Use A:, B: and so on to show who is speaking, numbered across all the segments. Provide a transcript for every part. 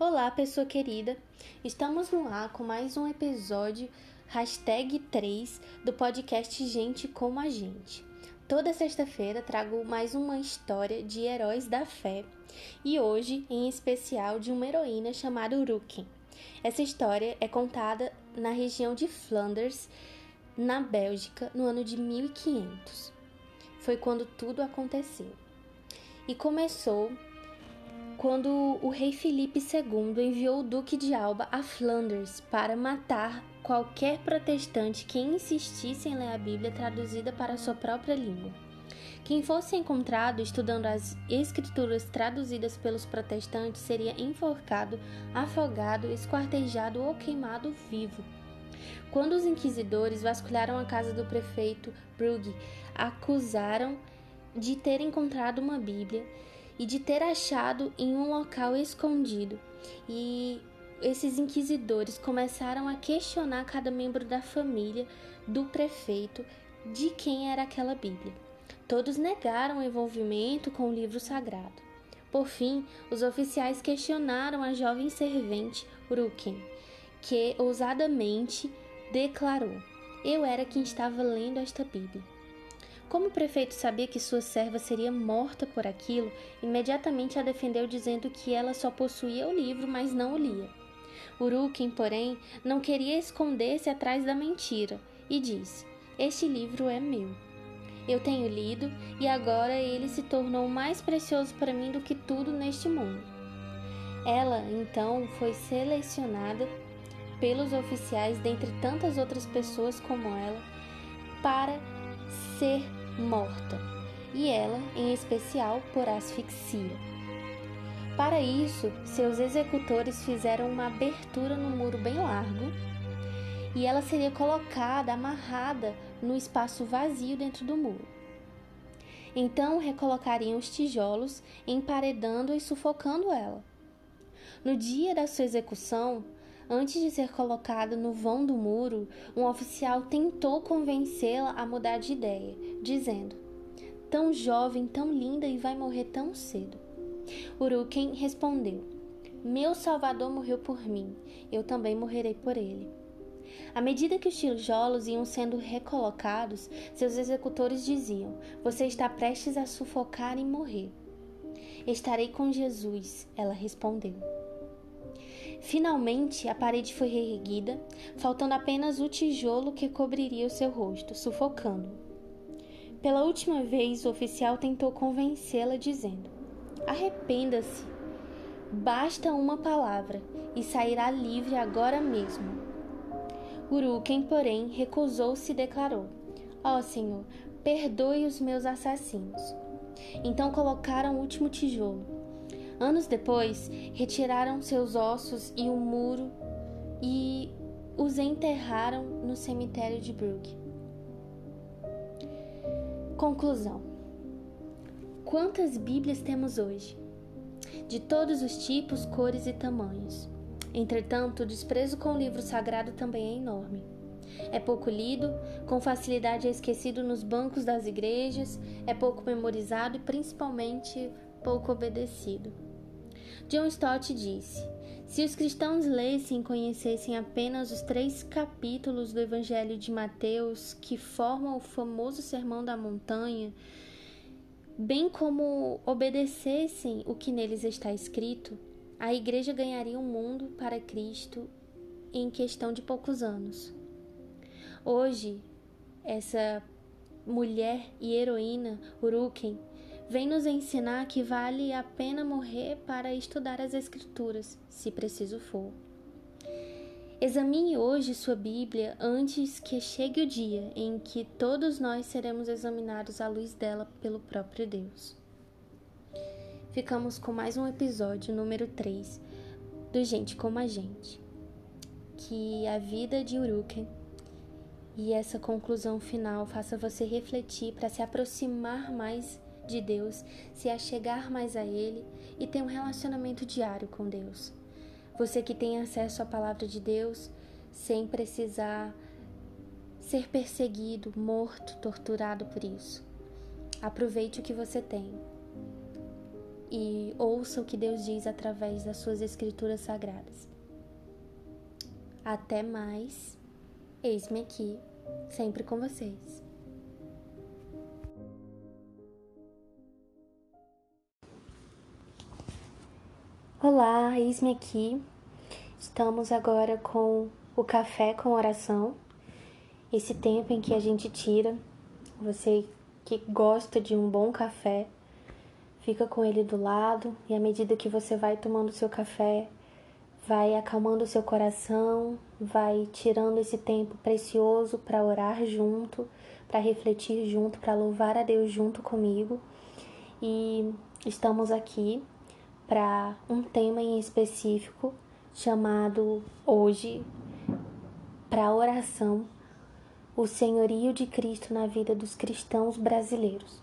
A: Olá, pessoa querida! Estamos no ar com mais um episódio, hashtag 3, do podcast Gente Como a Gente. Toda sexta-feira trago mais uma história de heróis da fé e hoje, em especial, de uma heroína chamada Uruken. Essa história é contada na região de Flanders, na Bélgica, no ano de 1500. Foi quando tudo aconteceu. E começou quando o rei Felipe II enviou o Duque de Alba a Flanders para matar qualquer protestante que insistisse em ler a Bíblia traduzida para sua própria língua. Quem fosse encontrado estudando as escrituras traduzidas pelos protestantes seria enforcado, afogado, esquartejado ou queimado vivo. Quando os inquisidores vasculharam a casa do prefeito Brugge, acusaram de ter encontrado uma Bíblia e de ter achado em um local escondido. E esses inquisidores começaram a questionar cada membro da família do prefeito de quem era aquela Bíblia. Todos negaram o envolvimento com o livro sagrado. Por fim, os oficiais questionaram a jovem servente Ruken, que ousadamente declarou: Eu era quem estava lendo esta Bíblia. Como o prefeito sabia que sua serva seria morta por aquilo, imediatamente a defendeu dizendo que ela só possuía o livro, mas não o lia. Uruken, porém, não queria esconder-se atrás da mentira e disse: Este livro é meu. Eu tenho lido e agora ele se tornou mais precioso para mim do que tudo neste mundo. Ela, então, foi selecionada pelos oficiais, dentre tantas outras pessoas como ela, para ser morta, e ela, em especial, por asfixia. Para isso, seus executores fizeram uma abertura no muro bem largo e ela seria colocada amarrada no espaço vazio dentro do muro. Então recolocariam os tijolos, emparedando e sufocando ela. No dia da sua execução, antes de ser colocada no vão do muro, um oficial tentou convencê-la a mudar de ideia, dizendo: Tão jovem, tão linda e vai morrer tão cedo. Uruken respondeu: Meu Salvador morreu por mim, eu também morrerei por ele. À medida que os tijolos iam sendo recolocados, seus executores diziam: Você está prestes a sufocar e morrer. Estarei com Jesus, ela respondeu. Finalmente, a parede foi reerguida, faltando apenas o tijolo que cobriria o seu rosto, sufocando. Pela última vez, o oficial tentou convencê-la, dizendo: Arrependa-se. Basta uma palavra e sairá livre agora mesmo. Uruken, porém, recusou-se e declarou: Ó oh, Senhor, perdoe os meus assassinos. Então colocaram o último tijolo. Anos depois, retiraram seus ossos e o muro e os enterraram no cemitério de Brugge. Conclusão: Quantas Bíblias temos hoje? De todos os tipos, cores e tamanhos. Entretanto, o desprezo com o livro sagrado também é enorme. É pouco lido, com facilidade é esquecido nos bancos das igrejas, é pouco memorizado e principalmente pouco obedecido. John Stott disse: Se os cristãos lessem e conhecessem apenas os três capítulos do Evangelho de Mateus que formam o famoso Sermão da Montanha, bem como obedecessem o que neles está escrito, a igreja ganharia um mundo para Cristo em questão de poucos anos. Hoje, essa mulher e heroína, Uruken, vem nos ensinar que vale a pena morrer para estudar as Escrituras, se preciso for. Examine hoje sua Bíblia antes que chegue o dia em que todos nós seremos examinados à luz dela pelo próprio Deus. Ficamos com mais um episódio, número 3, do Gente Como a Gente. Que a vida de Uruken e essa conclusão final faça você refletir para se aproximar mais de Deus, se achegar mais a Ele e ter um relacionamento diário com Deus. Você que tem acesso à palavra de Deus sem precisar ser perseguido, morto, torturado por isso. Aproveite o que você tem. e ouça o que Deus diz através das suas escrituras sagradas. Até mais, eis-me aqui, sempre com vocês. Olá, eis-me aqui. Estamos agora com o café com oração. Esse tempo em que a gente tira, você que gosta de um bom café, fica com ele do lado e à medida que você vai tomando seu café, vai acalmando seu coração, vai tirando esse tempo precioso para orar junto, para refletir junto, para louvar a Deus junto comigo. E estamos aqui para um tema em específico chamado hoje para oração o senhorio de Cristo na vida dos cristãos brasileiros.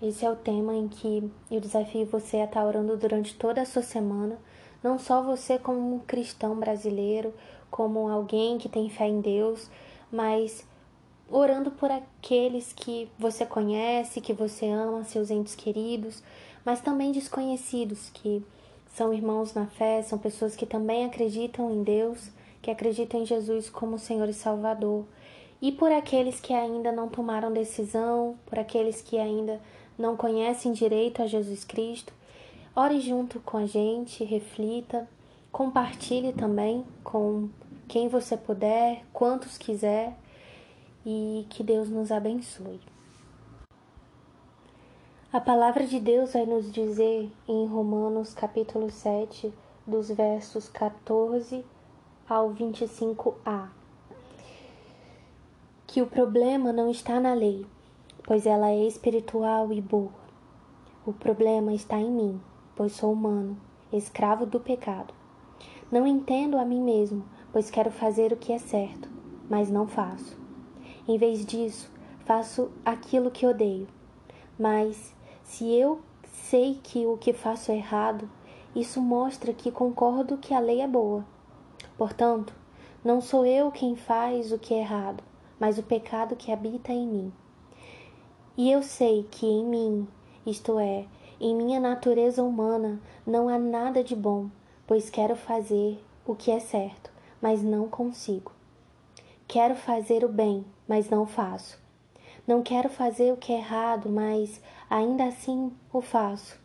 A: Esse é o tema em que eu desafio você a estar orando durante toda a sua semana, não só você como um cristão brasileiro, como alguém que tem fé em Deus, mas orando por aqueles que você conhece, que você ama, seus entes queridos, mas também desconhecidos, que são irmãos na fé, são pessoas que também acreditam em Deus, que acreditam em Jesus como Senhor e Salvador. E por aqueles que ainda não tomaram decisão, por aqueles que ainda não conhecem direito a Jesus Cristo, ore junto com a gente, reflita, compartilhe também com quem você puder, quantos quiser, e que Deus nos abençoe. A palavra de Deus vai nos dizer em Romanos capítulo 7, dos versos 14 ao 25a, que o problema não está na lei, pois ela é espiritual e boa. O problema está em mim, pois sou humano, escravo do pecado. Não entendo a mim mesmo, pois quero fazer o que é certo, mas não faço. Em vez disso, faço aquilo que odeio. Mas, se eu sei que o que faço é errado, isso mostra que concordo que a lei é boa. Portanto, não sou eu quem faz o que é errado, mas o pecado que habita em mim. E eu sei que em mim, isto é, em minha natureza humana, não há nada de bom, pois quero fazer o que é certo, mas não consigo. Quero fazer o bem, mas não faço. Não quero fazer o que é errado, mas ainda assim o faço.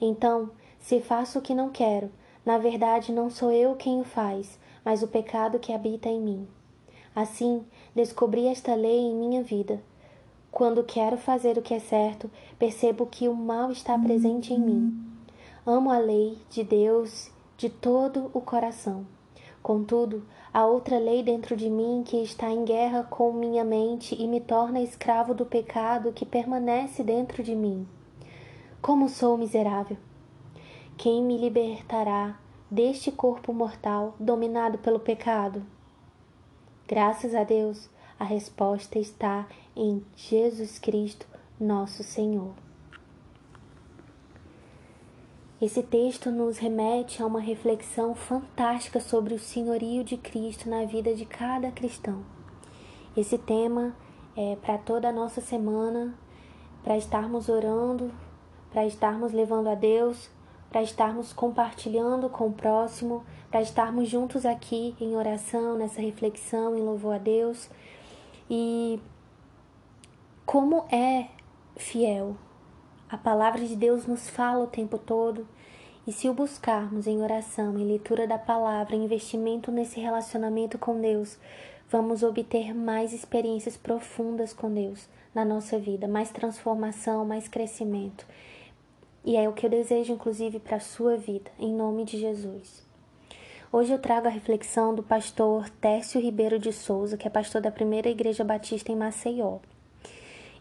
A: Então, se faço o que não quero, na verdade não sou eu quem o faz, mas o pecado que habita em mim. Assim, descobri esta lei em minha vida quando quero fazer o que é certo, percebo que o mal está presente em mim. Amo a lei de Deus de todo o coração. Contudo, há outra lei dentro de mim que está em guerra com minha mente e me torna escravo do pecado que permanece dentro de mim. Como sou miserável! Quem me libertará deste corpo mortal dominado pelo pecado? Graças a Deus, a resposta está em Jesus Cristo, nosso Senhor. Esse texto nos remete a uma reflexão fantástica sobre o senhorio de Cristo na vida de cada cristão. Esse tema é para toda a nossa semana, para estarmos orando, para estarmos levando a Deus, para estarmos compartilhando com o próximo, para estarmos juntos aqui em oração, nessa reflexão, em louvor a Deus e como é fiel. A palavra de Deus nos fala o tempo todo. E se o buscarmos em oração, em leitura da palavra, investimento nesse relacionamento com Deus, vamos obter mais experiências profundas com Deus na nossa vida, mais transformação, mais crescimento. E é o que eu desejo, inclusive, para a sua vida, em nome de Jesus. Hoje eu trago a reflexão do pastor Tércio Ribeiro de Souza, que é pastor da Primeira Igreja Batista em Maceió.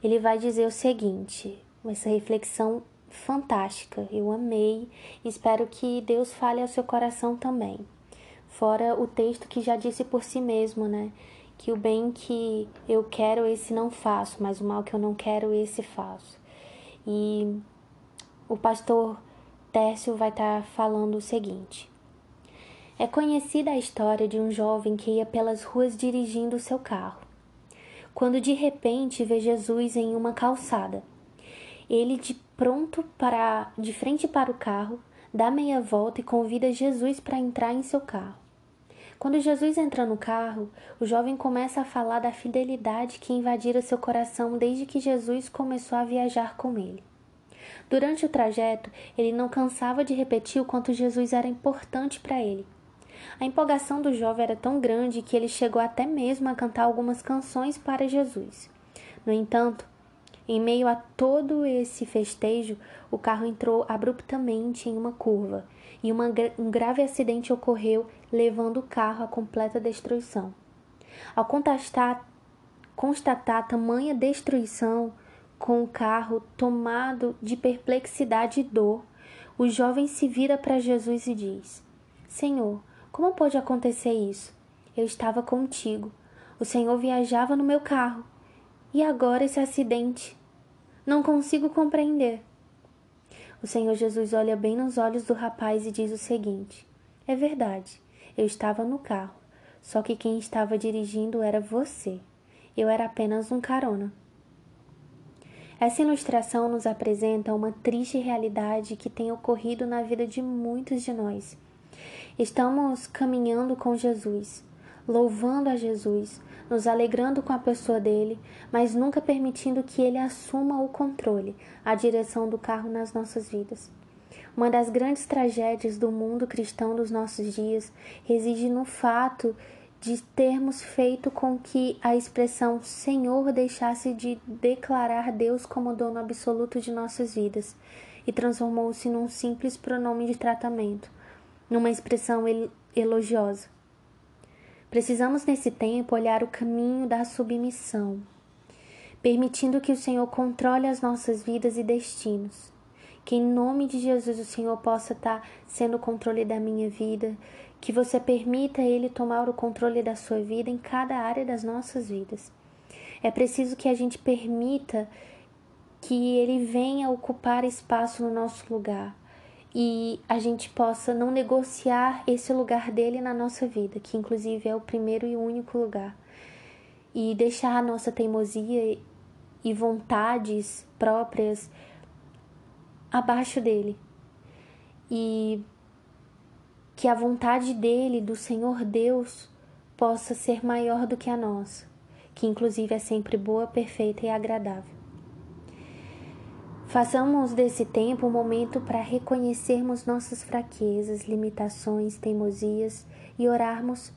A: Ele vai dizer o seguinte: essa reflexão fantástica, eu amei, espero que Deus fale ao seu coração também. Fora o texto que já disse por si mesmo, né? Que o bem que eu quero, esse não faço, mas o mal que eu não quero, esse faço. E o pastor Tércio vai estar tá falando o seguinte: é conhecida a história de um jovem que ia pelas ruas dirigindo o seu carro, quando de repente vê Jesus em uma calçada. ele de pronto para de frente para o carro, dá meia volta e convida Jesus para entrar em seu carro. Quando Jesus entra no carro, o jovem começa a falar da fidelidade que invadira seu coração desde que Jesus começou a viajar com ele. Durante o trajeto, ele não cansava de repetir o quanto Jesus era importante para ele. A empolgação do jovem era tão grande que ele chegou até mesmo a cantar algumas canções para Jesus. No entanto, em meio a todo esse festejo, o carro entrou abruptamente em uma curva e uma, um grave acidente ocorreu, levando o carro à completa destruição. Ao constatar, constatar tamanha destruição com o carro tomado de perplexidade e dor, o jovem se vira para Jesus e diz: Senhor, como pode acontecer isso? Eu estava contigo. O Senhor viajava no meu carro. E agora esse acidente? Não consigo compreender. O Senhor Jesus olha bem nos olhos do rapaz e diz o seguinte: É verdade, eu estava no carro, só que quem estava dirigindo era você. Eu era apenas um carona. Essa ilustração nos apresenta uma triste realidade que tem ocorrido na vida de muitos de nós. Estamos caminhando com Jesus, louvando a Jesus, nos alegrando com a pessoa dele, mas nunca permitindo que ele assuma o controle, a direção do carro nas nossas vidas. Uma das grandes tragédias do mundo cristão dos nossos dias reside no fato de termos feito com que a expressão Senhor deixasse de declarar Deus como dono absoluto de nossas vidas e transformou-se num simples pronome de tratamento, numa expressão elogiosa. Precisamos nesse tempo olhar o caminho da submissão, permitindo que o Senhor controle as nossas vidas e destinos. Que em nome de Jesus o Senhor possa estar sendo o controle da minha vida, que você permita Ele tomar o controle da sua vida em cada área das nossas vidas. É preciso que a gente permita que Ele venha ocupar espaço no nosso lugar e a gente possa não negociar esse lugar dele na nossa vida, que inclusive é o primeiro e único lugar, e deixar a nossa teimosia e vontades próprias abaixo dele. E que a vontade dele, do Senhor Deus, possa ser maior do que a nossa, que inclusive é sempre boa, perfeita e agradável. Façamos desse tempo um momento para reconhecermos nossas fraquezas, limitações, teimosias e orarmos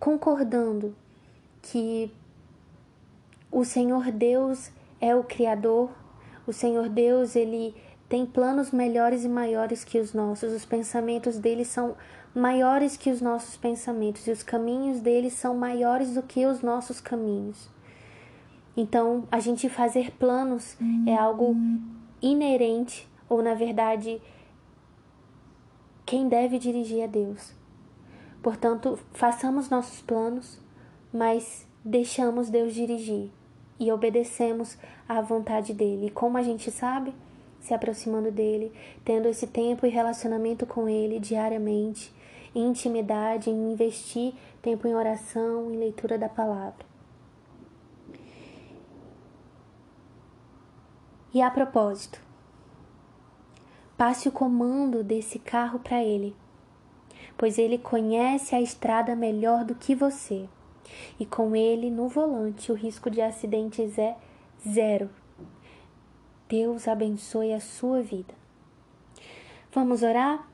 A: concordando que o Senhor Deus é o Criador, o Senhor Deus, ele tem planos melhores e maiores que os nossos, os pensamentos dele são maiores que os nossos pensamentos e os caminhos dele são maiores do que os nossos caminhos. Então, a gente fazer planos é algo inerente, ou na verdade, quem deve dirigir é Deus. Portanto, façamos nossos planos, mas deixamos Deus dirigir e obedecemos à vontade dele. E como a gente sabe? Se aproximando dele, tendo esse tempo e relacionamento com ele diariamente, em intimidade, em investir tempo em oração, em leitura da palavra. E a propósito, passe o comando desse carro para ele, pois ele conhece a estrada melhor do que você. E com ele no volante, o risco de acidentes é zero. Deus abençoe a sua vida. Vamos orar?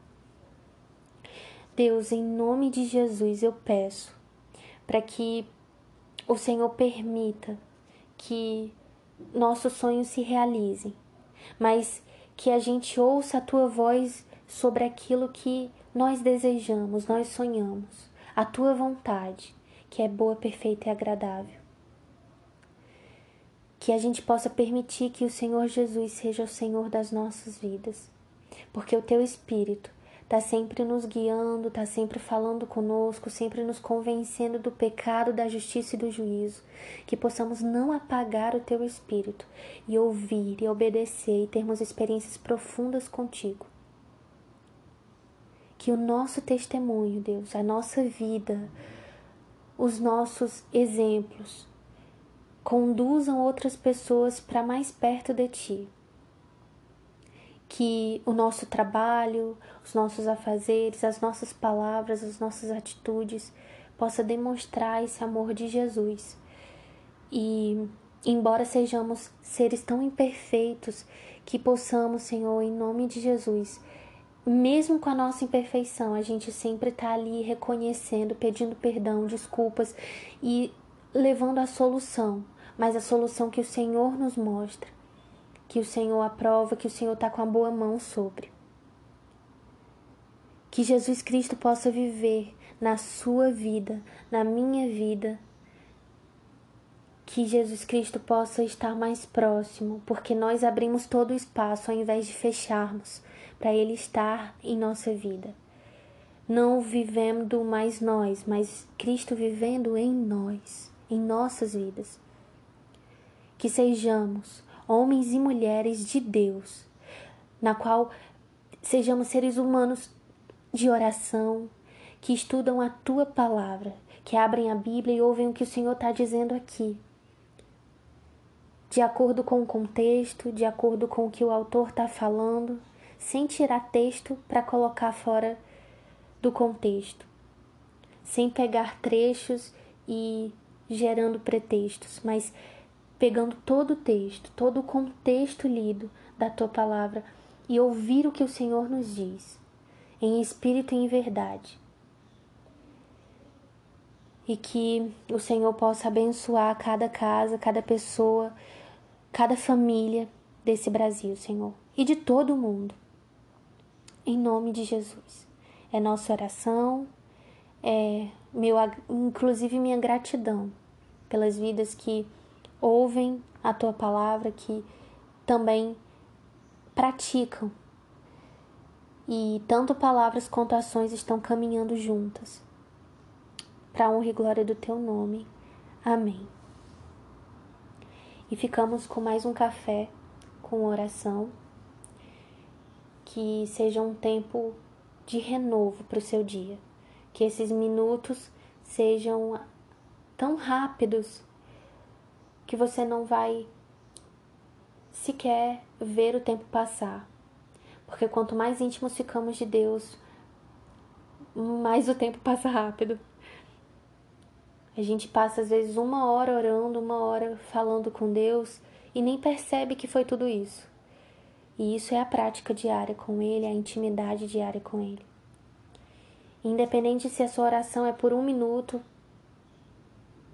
A: Deus, em nome de Jesus, eu peço para que o Senhor permita que nossos sonhos se realizem, mas que a gente ouça a tua voz sobre aquilo que nós desejamos, nós sonhamos, a tua vontade, que é boa, perfeita e agradável. Que a gente possa permitir que o Senhor Jesus seja o Senhor das nossas vidas, porque o teu Espírito está sempre nos guiando, está sempre falando conosco, sempre nos convencendo do pecado, da justiça e do juízo. Que possamos não apagar o teu espírito e ouvir e obedecer e termos experiências profundas contigo. Que o nosso testemunho, Deus, a nossa vida, os nossos exemplos conduzam outras pessoas para mais perto de ti que o nosso trabalho, os nossos afazeres, as nossas palavras, as nossas atitudes possa demonstrar esse amor de Jesus. E embora sejamos seres tão imperfeitos, que possamos, Senhor, em nome de Jesus, mesmo com a nossa imperfeição, a gente sempre está ali reconhecendo, pedindo perdão, desculpas e levando a solução, mas a solução que o Senhor nos mostra que o Senhor aprova, que o Senhor está com a boa mão sobre. Que Jesus Cristo possa viver na sua vida, na minha vida. Que Jesus Cristo possa estar mais próximo, porque nós abrimos todo o espaço ao invés de fecharmos para Ele estar em nossa vida. Não vivendo mais nós, mas Cristo vivendo em nós, em nossas vidas. Que sejamos homens e mulheres de Deus, na qual sejamos seres humanos de oração, que estudam a tua palavra, que abrem a Bíblia e ouvem o que o Senhor está dizendo aqui. De acordo com o contexto, de acordo com o que o autor está falando, sem tirar texto para colocar fora do contexto, sem pegar trechos e gerando pretextos, mas pegando todo o texto, todo o contexto lido da tua palavra e ouvir o que o Senhor nos diz, em espírito e em verdade. E que o Senhor possa abençoar cada casa, cada pessoa, cada família desse Brasil, Senhor, e de todo o mundo. Em nome de Jesus. É nossa oração, é meu, inclusive minha gratidão pelas vidas que ouvem a tua palavra, que também praticam. E tanto palavras quanto ações estão caminhando juntas. Para honra e glória do teu nome. Amém. E ficamos com mais um café com oração. Que seja um tempo de renovo para o seu dia. Que esses minutos sejam tão rápidos que você não vai sequer ver o tempo passar. Porque quanto mais íntimos ficamos de Deus, mais o tempo passa rápido. A gente passa às vezes uma hora orando, uma hora falando com Deus e nem percebe que foi tudo isso. E isso é a prática diária com Ele, a intimidade diária com Ele. Independente se a sua oração é por um minuto,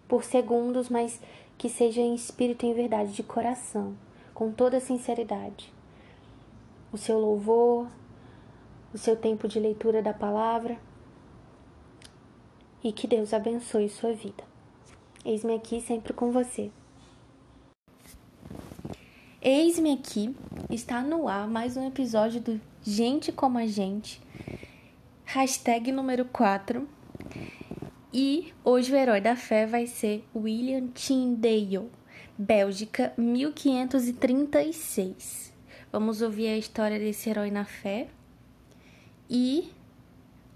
A: por segundos, mas que seja em espírito e em verdade, de coração, com toda sinceridade. O seu louvor, o seu tempo de leitura da palavra e que Deus abençoe sua vida. Eis-me aqui sempre com você. Eis-me aqui, está no ar mais um episódio do Gente Como a Gente, hashtag número 4. E hoje o herói da fé vai ser William Tyndale, Bélgica, 1536. Vamos ouvir a história desse herói na fé. E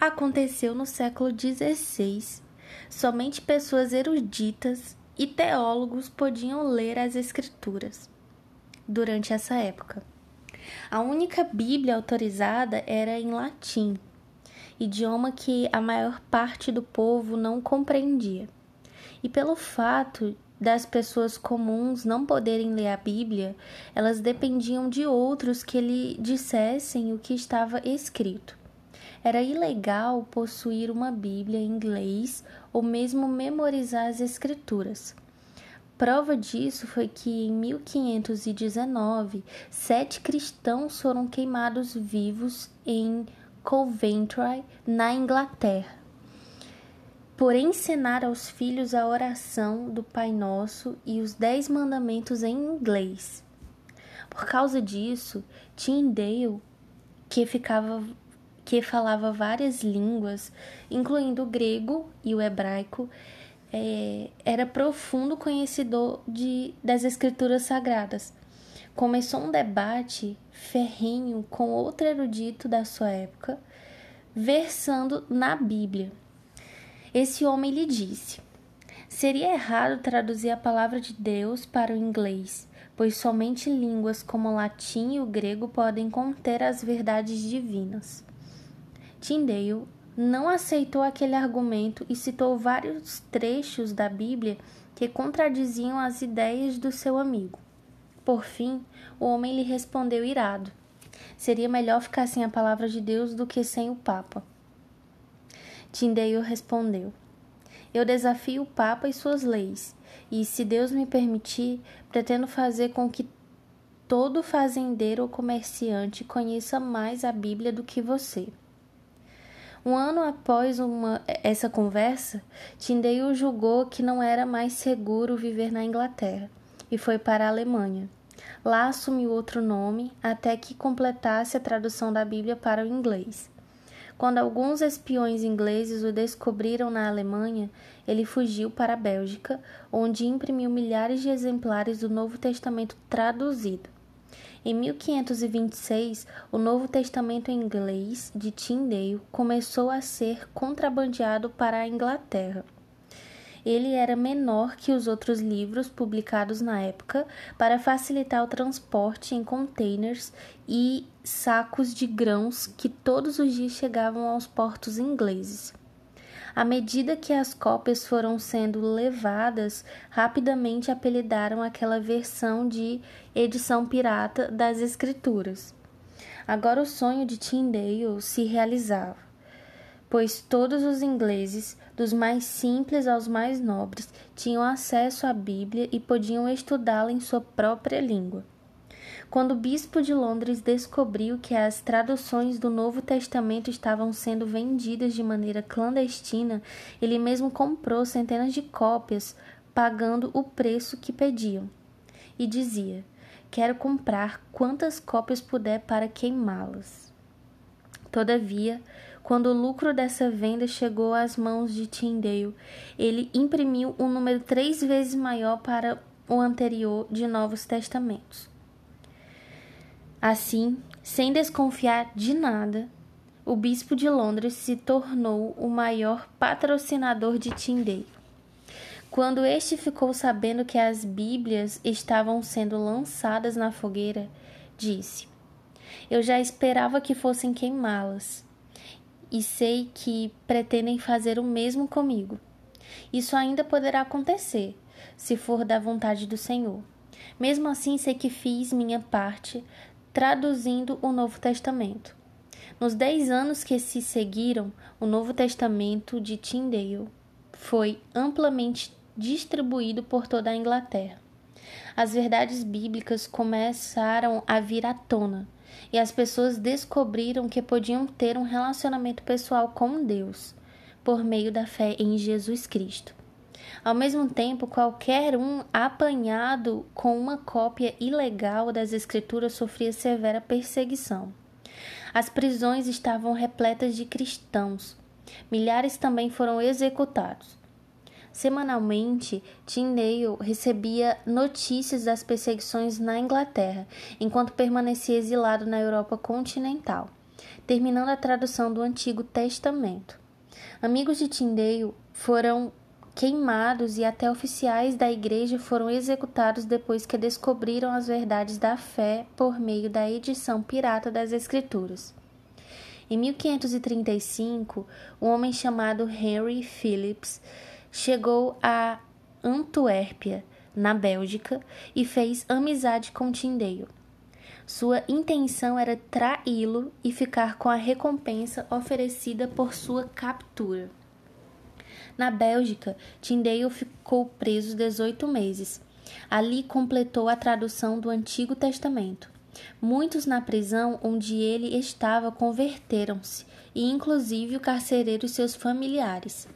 A: aconteceu no século XVI. Somente pessoas eruditas e teólogos podiam ler as Escrituras durante essa época. A única Bíblia autorizada era em latim idioma que a maior parte do povo não compreendia. E pelo fato das pessoas comuns não poderem ler a Bíblia, elas dependiam de outros que lhe dissessem o que estava escrito. Era ilegal possuir uma Bíblia em inglês ou mesmo memorizar as Escrituras. Prova disso foi que em 1519, sete cristãos foram queimados vivos em Coventry, na Inglaterra, por ensinar aos filhos a oração do Pai Nosso e os Dez Mandamentos em inglês. Por causa disso, Tyndale, que ficava que falava várias línguas, incluindo o grego e o hebraico, é, era profundo conhecedor de, das escrituras sagradas começou um debate ferrenho com outro erudito da sua época, versando na Bíblia. Esse homem lhe disse: Seria errado traduzir a palavra de Deus para o inglês, pois somente línguas como o latim e o grego podem conter as verdades divinas. Tyndale não aceitou aquele argumento e citou vários trechos da Bíblia que contradiziam as ideias do seu amigo. Por fim, o homem lhe respondeu irado: Seria melhor ficar sem a palavra de Deus do que sem o Papa. Tyndale respondeu: Eu desafio o Papa e suas leis, e, se Deus me permitir, pretendo fazer com que todo fazendeiro ou comerciante conheça mais a Bíblia do que você. Um ano após uma, essa conversa, Tyndale julgou que não era mais seguro viver na Inglaterra e foi para a Alemanha. Lá assumiu outro nome até que completasse a tradução da Bíblia para o inglês. Quando alguns espiões ingleses o descobriram na Alemanha, ele fugiu para a Bélgica, onde imprimiu milhares de exemplares do Novo Testamento traduzido. Em 1526, o Novo Testamento inglês de Tyndale começou a ser contrabandeado para a Inglaterra. Ele era menor que os outros livros publicados na época para facilitar o transporte em containers e sacos de grãos que todos os dias chegavam aos portos ingleses. À medida que as cópias foram sendo levadas, rapidamente apelidaram aquela versão de edição pirata das Escrituras. Agora o sonho de Tyndale se realizava, pois todos os ingleses, dos mais simples aos mais nobres, tinham acesso à Bíblia e podiam estudá-la em sua própria língua. Quando o bispo de Londres descobriu que as traduções do Novo Testamento estavam sendo vendidas de maneira clandestina, ele mesmo comprou centenas de cópias, pagando o preço que pediam. E dizia: Quero comprar quantas cópias puder para queimá-las. Todavia, quando o lucro dessa venda chegou às mãos de Tyndale, ele imprimiu um número três vezes maior para o anterior de Novos Testamentos. Assim, sem desconfiar de nada, o bispo de Londres se tornou o maior patrocinador de Tyndale. Quando este ficou sabendo que as Bíblias estavam sendo lançadas na fogueira, disse: Eu já esperava que fossem queimá-las, e sei que pretendem fazer o mesmo comigo. Isso ainda poderá acontecer, se for da vontade do Senhor. Mesmo assim, sei que fiz minha parte, traduzindo o Novo Testamento. Nos dez anos que se seguiram, o Novo Testamento de Tyndale foi amplamente distribuído por toda a Inglaterra. As verdades bíblicas começaram a vir à tona e as pessoas descobriram que podiam ter um relacionamento pessoal com Deus por meio da fé em Jesus Cristo. Ao mesmo tempo, qualquer um apanhado com uma cópia ilegal das Escrituras sofria severa perseguição. As prisões estavam repletas de cristãos. Milhares também foram executados. Semanalmente, Tyndale recebia notícias das perseguições na Inglaterra, enquanto permanecia exilado na Europa continental, terminando a tradução do Antigo Testamento. Amigos de Tyndale foram queimados e até oficiais da igreja foram executados depois que descobriram as verdades da fé por meio da edição pirata das Escrituras. Em 1535, um homem chamado Henry Phillips chegou a Antuérpia, na Bélgica, e fez amizade com Tyndale. Sua intenção era traí-lo e ficar com a recompensa oferecida por sua captura. Na Bélgica, Tyndale ficou preso 18 meses. Ali completou a tradução do Antigo Testamento. Muitos na prisão onde ele estava converteram-se, e inclusive o carcereiro e seus familiares.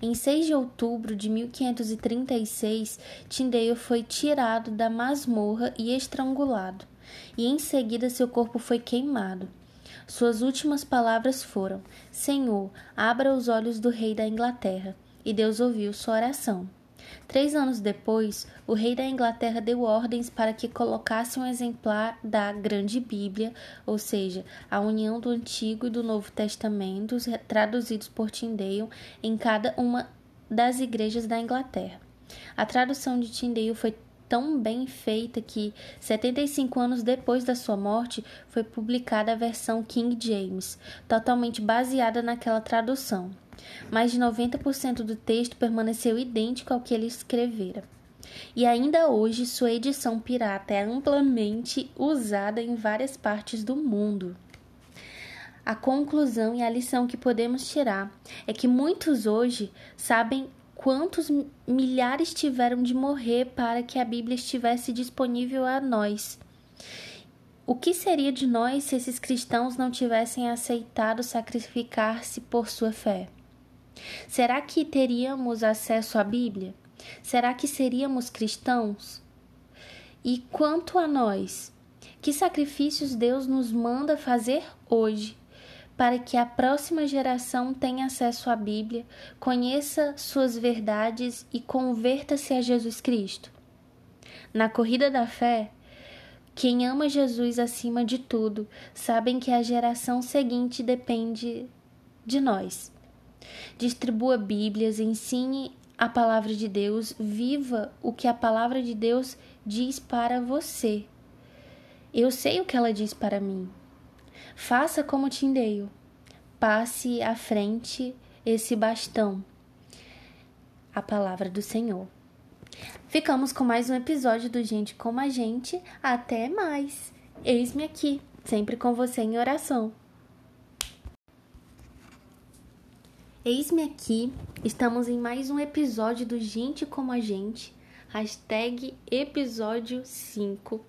A: Em 6 de outubro de 1536, Tyndale foi tirado da masmorra e estrangulado, e em seguida seu corpo foi queimado. Suas últimas palavras foram: Senhor, abra os olhos do rei da Inglaterra. E Deus ouviu sua oração. Três anos depois, o rei da Inglaterra deu ordens para que colocasse um exemplar da Grande Bíblia, ou seja, a união do Antigo e do Novo Testamento, traduzidos por Tyndale, em cada uma das igrejas da Inglaterra. A tradução de Tyndale foi tão bem feita que, 75 anos depois da sua morte, foi publicada a versão King James, totalmente baseada naquela tradução. Mais de 90% do texto permaneceu idêntico ao que ele escrevera. E ainda hoje, sua edição pirata é amplamente usada em várias partes do mundo. A conclusão e a lição que podemos tirar é que muitos hoje sabem quantos milhares tiveram de morrer para que a Bíblia estivesse disponível a nós. O que seria de nós se esses cristãos não tivessem aceitado sacrificar-se por sua fé? Será que teríamos acesso à Bíblia? Será que seríamos cristãos? E quanto a nós, que sacrifícios Deus nos manda fazer hoje para que a próxima geração tenha acesso à Bíblia, conheça suas verdades e converta-se a Jesus Cristo. Na corrida da fé, quem ama Jesus acima de tudo, sabem que a geração seguinte depende de nós. Distribua Bíblias, ensine a palavra de Deus, viva o que a palavra de Deus diz para você. Eu sei o que ela diz para mim. Faça como Tindeio. Passe à frente esse bastão. A palavra do Senhor. Ficamos com mais um episódio do Gente Como a Gente. Até mais. Eis-me aqui, sempre com você em oração. Eis-me aqui, estamos em mais um episódio do Gente Como a Gente, hashtag episódio 5.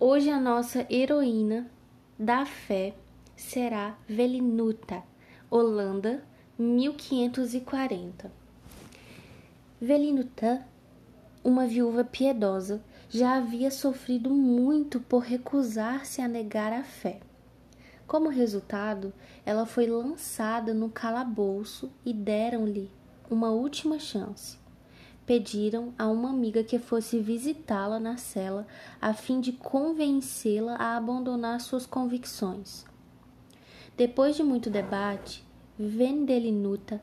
A: Hoje a nossa heroína da fé será Velinuta, Holanda, 1540. Velinuta, uma viúva piedosa, já havia sofrido muito por recusar-se a negar a fé. Como resultado, ela foi lançada no calabouço e deram-lhe uma última chance pediram a uma amiga que fosse visitá-la na cela a fim de convencê-la a abandonar suas convicções. Depois de muito debate, Vendelinuta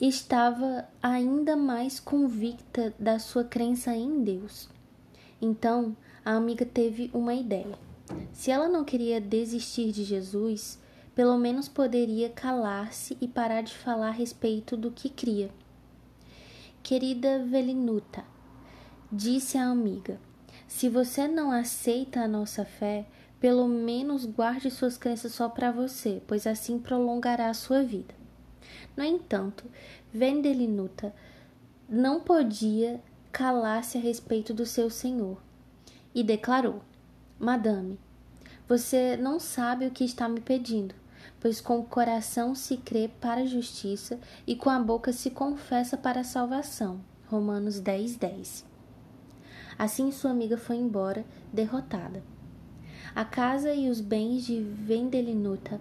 A: estava ainda mais convicta da sua crença em Deus. Então, a amiga teve uma ideia. Se ela não queria desistir de Jesus, pelo menos poderia calar-se e parar de falar a respeito do que cria. Querida Velinuta, disse a amiga, se você não aceita a nossa fé, pelo menos guarde suas crenças só para você, pois assim prolongará a sua vida. No entanto, Vendelinuta não podia calar-se a respeito do seu senhor e declarou: Madame, você não sabe o que está me pedindo pois com o coração se crê para a justiça e com a boca se confessa para a salvação. Romanos 10, 10. Assim sua amiga foi embora, derrotada. A casa e os bens de Vendelinuta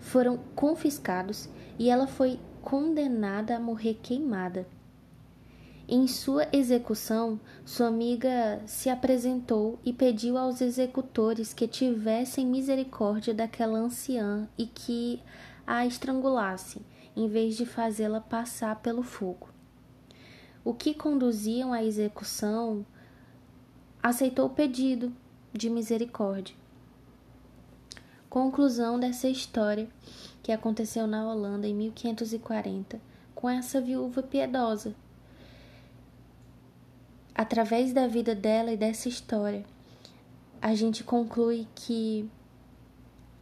A: foram confiscados e ela foi condenada a morrer queimada. Em sua execução, sua amiga se apresentou e pediu aos executores que tivessem misericórdia daquela anciã e que a estrangulassem, em vez de fazê-la passar pelo fogo. O que conduziam à execução aceitou o pedido de misericórdia. Conclusão dessa história que aconteceu na Holanda em 1540 com essa viúva piedosa através da vida dela e dessa história, a gente conclui que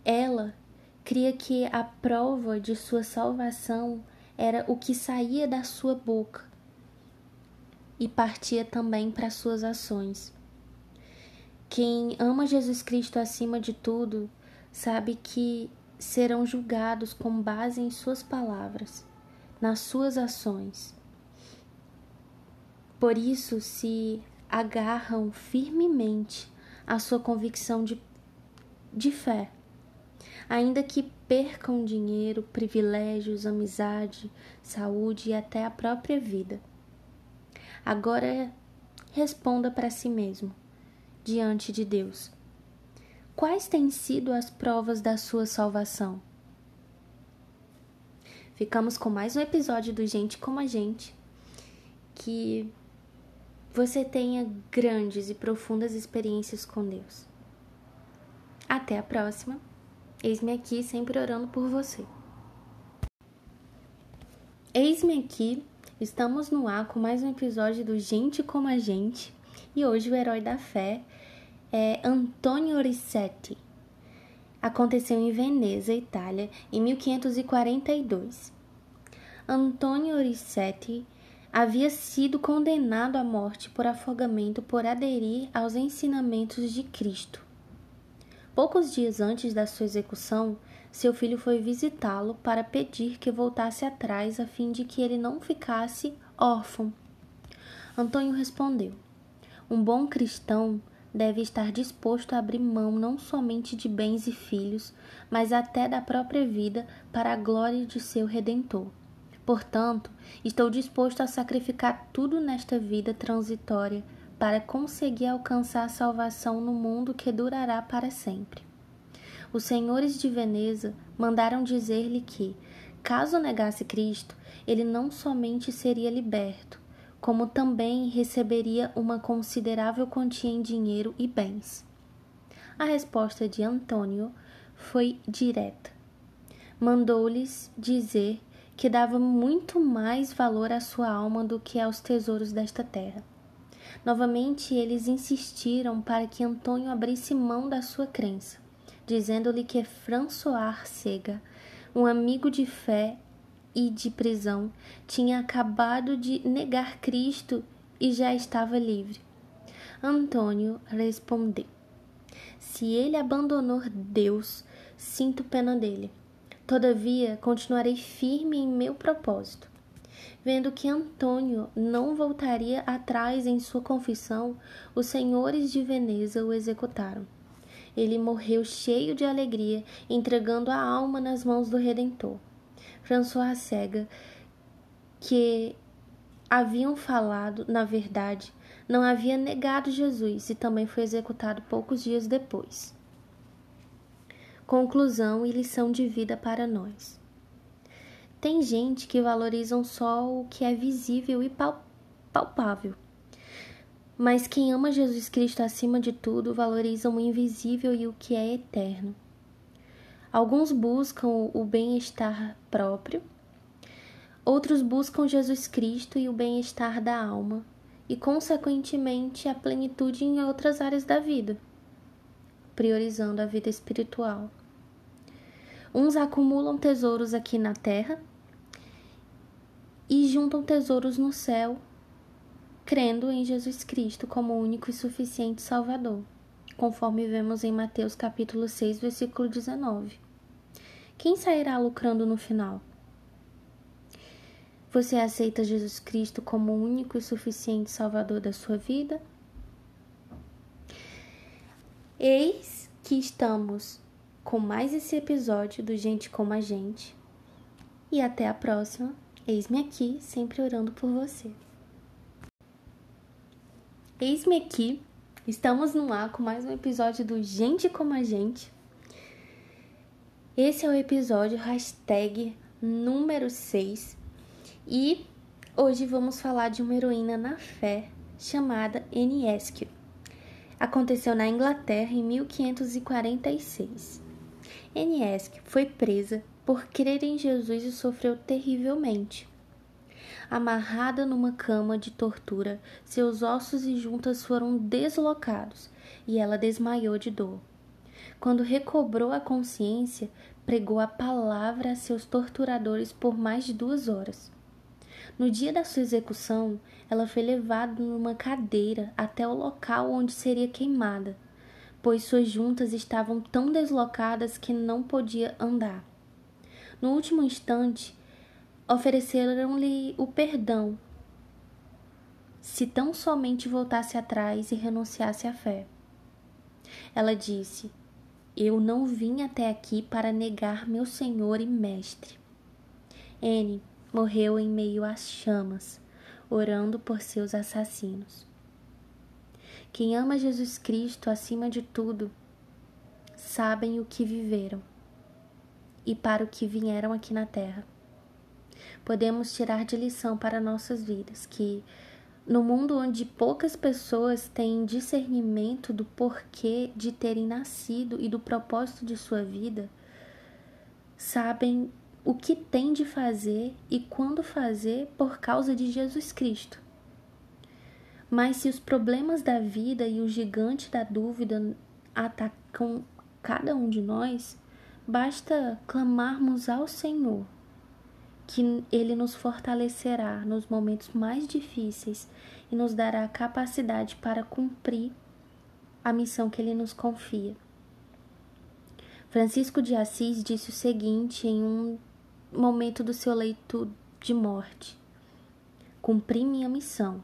A: ela cria que a prova de sua salvação era o que saía da sua boca e partia também para suas ações. Quem ama Jesus Cristo acima de tudo sabe que serão julgados com base em suas palavras, nas suas ações. Por isso se agarram firmemente à sua convicção de, de fé, ainda que percam dinheiro, privilégios, amizade, saúde e até a própria vida. Agora responda para si mesmo, diante de Deus. Quais têm sido as provas da sua salvação? Ficamos com mais um episódio do Gente como a Gente, que você tenha grandes e profundas experiências com Deus. Até a próxima. Eis-me aqui sempre orando por você. Eis-me aqui, estamos no ar com mais um episódio do Gente como a Gente e hoje o herói da fé é Antonio Rissetti. Aconteceu em Veneza, Itália, em 1542. Antonio Rissetti havia sido condenado à morte por afogamento por aderir aos ensinamentos de Cristo. Poucos dias antes da sua execução, seu filho foi visitá-lo para pedir que voltasse atrás a fim de que ele não ficasse órfão. Antônio respondeu: Um bom cristão deve estar disposto a abrir mão não somente de bens e filhos, mas até da própria vida para a glória de seu redentor. Portanto, estou disposto a sacrificar tudo nesta vida transitória para conseguir alcançar a salvação no mundo que durará para sempre. Os senhores de Veneza mandaram dizer-lhe que, caso negasse Cristo, ele não somente seria liberto, como também receberia uma considerável quantia em dinheiro e bens. A resposta de Antônio foi direta. Mandou-lhes dizer que dava muito mais valor à sua alma do que aos tesouros desta terra. Novamente eles insistiram para que Antônio abrisse mão da sua crença dizendo-lhe que François Sega, um amigo de fé e de prisão, tinha acabado de negar Cristo e já estava livre. Antônio respondeu: Se ele abandonou Deus, sinto pena dele. Todavia, continuarei firme em meu propósito. Vendo que Antônio não voltaria atrás em sua confissão, os senhores de Veneza o executaram ele morreu cheio de alegria, entregando a alma nas mãos do Redentor. François Cega, que haviam falado, na verdade, não havia negado Jesus e também foi executado poucos dias depois. Conclusão e lição de vida para nós. Tem gente que valorizam só o que é visível e palpável mas quem ama Jesus Cristo acima de tudo valoriza o invisível e o que é eterno. Alguns buscam o bem-estar próprio, outros buscam Jesus Cristo e o bem-estar da alma, e, consequentemente, a plenitude em outras áreas da vida, priorizando a vida espiritual. Uns acumulam tesouros aqui na terra e juntam tesouros no céu crendo em Jesus Cristo como único e suficiente Salvador, conforme vemos em Mateus capítulo 6, versículo 19. Quem sairá lucrando no final? Você aceita Jesus Cristo como o único e suficiente Salvador da sua vida? Eis que estamos com mais esse episódio do Gente como a Gente. E até a próxima. Eis-me aqui, sempre orando por você. Eis-me aqui, estamos no ar com mais um episódio do Gente Como a Gente. Esse é o episódio hashtag número 6 e hoje vamos falar de uma heroína na fé chamada Eskew. Aconteceu na Inglaterra em 1546. Eskew foi presa por crer em Jesus e sofreu terrivelmente. Amarrada numa cama de tortura, seus ossos e juntas foram deslocados e ela desmaiou de dor. Quando recobrou a consciência, pregou a palavra a seus torturadores por mais de duas horas. No dia da sua execução, ela foi levada numa cadeira até o local onde seria queimada, pois suas juntas estavam tão deslocadas que não podia andar. No último instante, ofereceram-lhe o perdão se tão somente voltasse atrás e renunciasse à fé. Ela disse: Eu não vim até aqui para negar meu Senhor e Mestre. N morreu em meio às chamas, orando por seus assassinos. Quem ama Jesus Cristo acima de tudo, sabem o que viveram e para o que vieram aqui na terra podemos tirar de lição para nossas vidas que no mundo onde poucas pessoas têm discernimento do porquê de terem nascido e do propósito de sua vida, sabem o que tem de fazer e quando fazer por causa de Jesus Cristo. Mas se os problemas da vida e o gigante da dúvida atacam cada um de nós, basta clamarmos ao Senhor, que Ele nos fortalecerá nos momentos mais difíceis e nos dará capacidade para cumprir a missão que Ele nos confia. Francisco de Assis disse o seguinte em um momento do seu leito de morte: Cumpri minha missão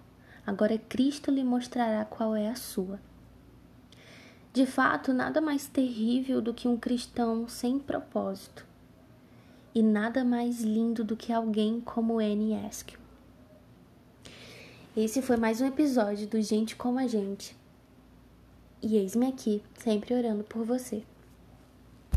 A: Agora Cristo lhe mostrará qual é a sua. De fato, nada mais terrível do que um cristão sem propósito. E nada mais lindo do que alguém como Annie Eskew. Esse foi mais um episódio do Gente Como a Gente. E eis-me aqui, sempre orando por você.